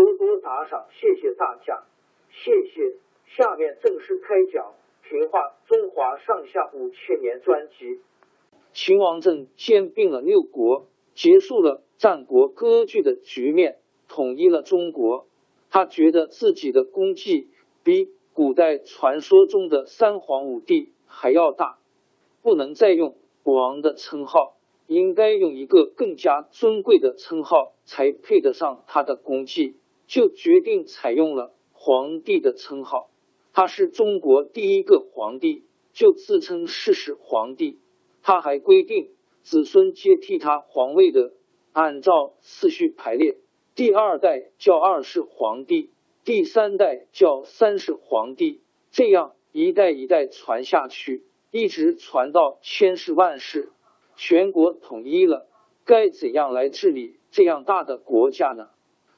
多多打赏，谢谢大家，谢谢。下面正式开讲《评话中华上下五千年》专辑。秦王政兼并了六国，结束了战国割据的局面，统一了中国。他觉得自己的功绩比古代传说中的三皇五帝还要大，不能再用王的称号，应该用一个更加尊贵的称号，才配得上他的功绩。就决定采用了皇帝的称号，他是中国第一个皇帝，就自称世世皇帝。他还规定子孙接替他皇位的，按照次序排列，第二代叫二世皇帝，第三代叫三世皇帝，这样一代一代传下去，一直传到千世万世，全国统一了，该怎样来治理这样大的国家呢？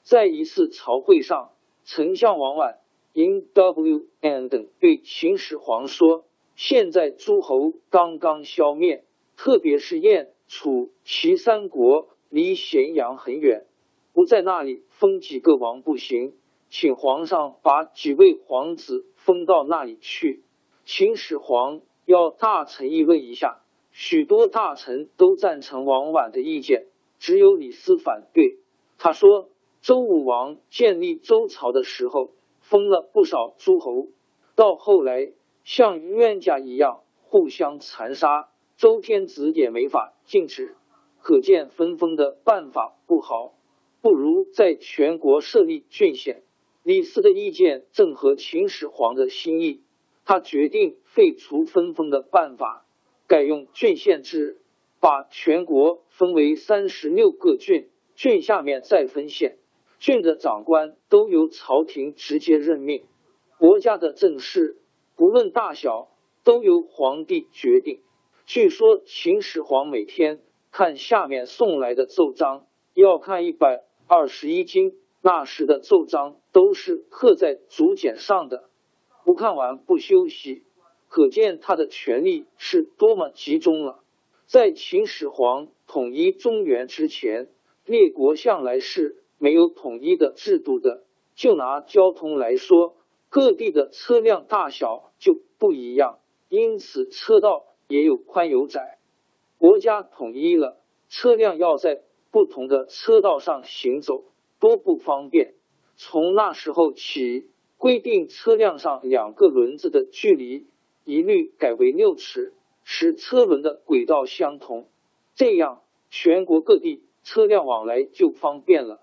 在一次朝会上，丞相王绾因 W N 等对秦始皇说：“现在诸侯刚刚消灭，特别是燕、楚、齐三国离咸阳很远，不在那里封几个王不行，请皇上把几位皇子封到那里去。”秦始皇要大臣议论一下，许多大臣都赞成王绾的意见，只有李斯反对。他说。周武王建立周朝的时候，封了不少诸侯，到后来像冤家一样互相残杀，周天子也没法禁止，可见分封的办法不好，不如在全国设立郡县。李斯的意见正合秦始皇的心意，他决定废除分封的办法，改用郡县制，把全国分为三十六个郡，郡下面再分县。郡的长官都由朝廷直接任命，国家的政事不论大小都由皇帝决定。据说秦始皇每天看下面送来的奏章，要看一百二十一经。那时的奏章都是刻在竹简上的，不看完不休息，可见他的权力是多么集中了。在秦始皇统一中原之前，列国向来是。没有统一的制度的，就拿交通来说，各地的车辆大小就不一样，因此车道也有宽有窄。国家统一了，车辆要在不同的车道上行走，多不方便。从那时候起，规定车辆上两个轮子的距离一律改为六尺，使车轮的轨道相同，这样全国各地车辆往来就方便了。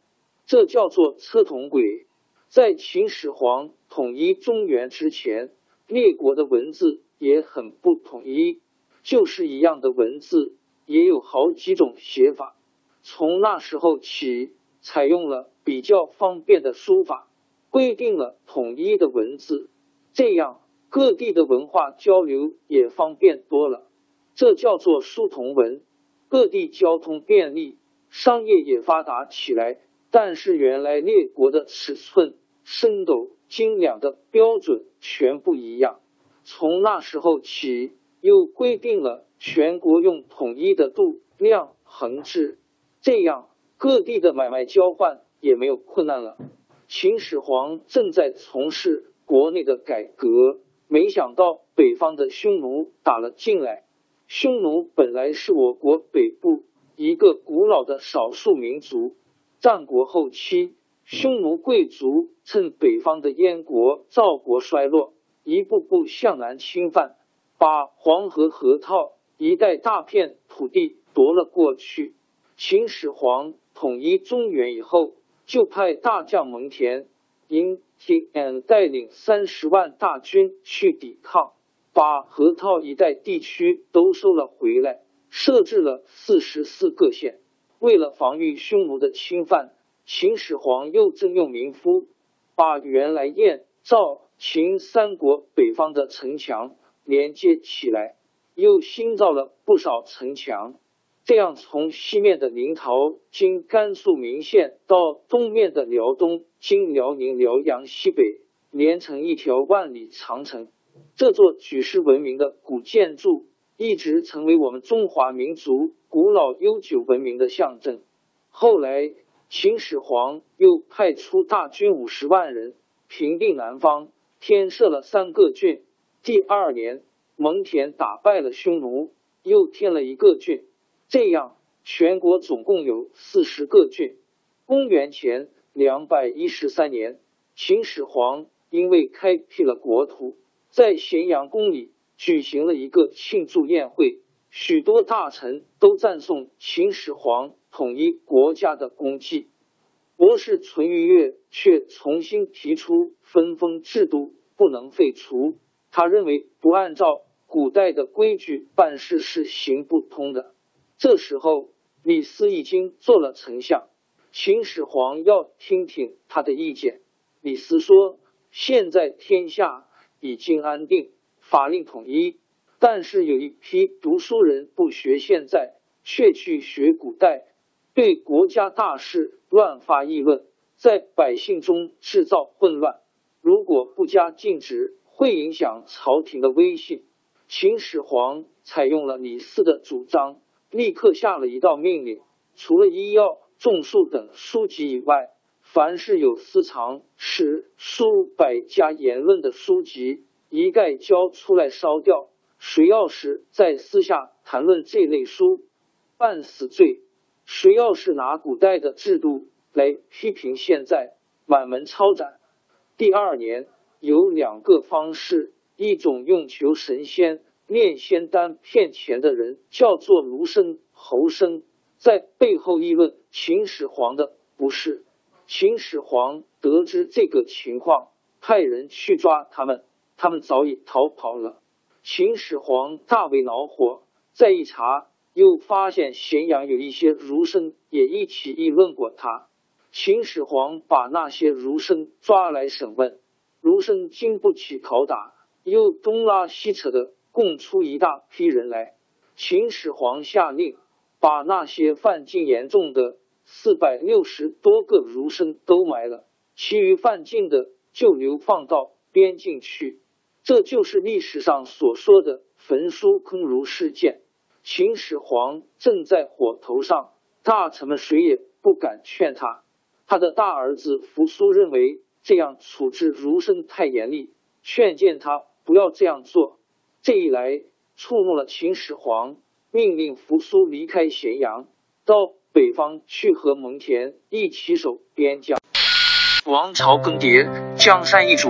这叫做车同轨。在秦始皇统一中原之前，列国的文字也很不统一，就是一样的文字也有好几种写法。从那时候起，采用了比较方便的书法，规定了统一的文字，这样各地的文化交流也方便多了。这叫做书同文，各地交通便利，商业也发达起来。但是原来列国的尺寸、深斗斤两的标准全不一样。从那时候起，又规定了全国用统一的度量衡制，这样各地的买卖交换也没有困难了。秦始皇正在从事国内的改革，没想到北方的匈奴打了进来。匈奴本来是我国北部一个古老的少数民族，战国后期，匈奴贵族趁北方的燕国、赵国衰落，一步步向南侵犯，把黄河河套一带大片土地夺了过去。秦始皇统一中原以后。就派大将蒙恬、因天带领三十万大军去抵抗，把河套一带地区都收了回来，设置了四十四个县。为了防御匈奴的侵犯，秦始皇又征用民夫，把原来燕、赵、秦三国北方的城墙连接起来，又新造了不少城墙。这样，从西面的临洮经甘肃岷县到东面的辽东经辽宁辽阳西北，连成一条万里长城。这座举世闻名的古建筑，一直成为我们中华民族古老悠久文明的象征。后来，秦始皇又派出大军五十万人平定南方，添设了三个郡。第二年，蒙恬打败了匈奴，又添了一个郡。这样，全国总共有四十个郡。公元前两百一十三年，秦始皇因为开辟了国土，在咸阳宫里举行了一个庆祝宴会，许多大臣都赞颂秦始皇统一国家的功绩。博士淳于越却重新提出分封制度不能废除，他认为不按照古代的规矩办事是行不通的。这时候，李斯已经做了丞相，秦始皇要听听他的意见。李斯说：“现在天下已经安定，法令统一，但是有一批读书人不学现在，却去学古代，对国家大事乱发议论，在百姓中制造混乱。如果不加禁止，会影响朝廷的威信。”秦始皇采用了李斯的主张。立刻下了一道命令：除了医药、种树等书籍以外，凡是有私藏史书、百家言论的书籍，一概交出来烧掉。谁要是在私下谈论这类书，判死罪。谁要是拿古代的制度来批评现在，满门抄斩。第二年有两个方式：一种用求神仙。炼仙丹骗钱的人叫做卢生、侯生，在背后议论秦始皇的不是。秦始皇得知这个情况，派人去抓他们，他们早已逃跑了。秦始皇大为恼火，再一查，又发现咸阳有一些儒生也一起议论过他。秦始皇把那些儒生抓来审问，儒生经不起拷打，又东拉西扯的。供出一大批人来，秦始皇下令把那些犯禁严重的四百六十多个儒生都埋了，其余犯禁的就流放到边境去。这就是历史上所说的焚书坑儒事件。秦始皇正在火头上，大臣们谁也不敢劝他。他的大儿子扶苏认为这样处置儒生太严厉，劝谏他不要这样做。这一来，触怒了秦始皇，命令扶苏离开咸阳，到北方去和蒙恬一起守边疆。王朝更迭，江山易主，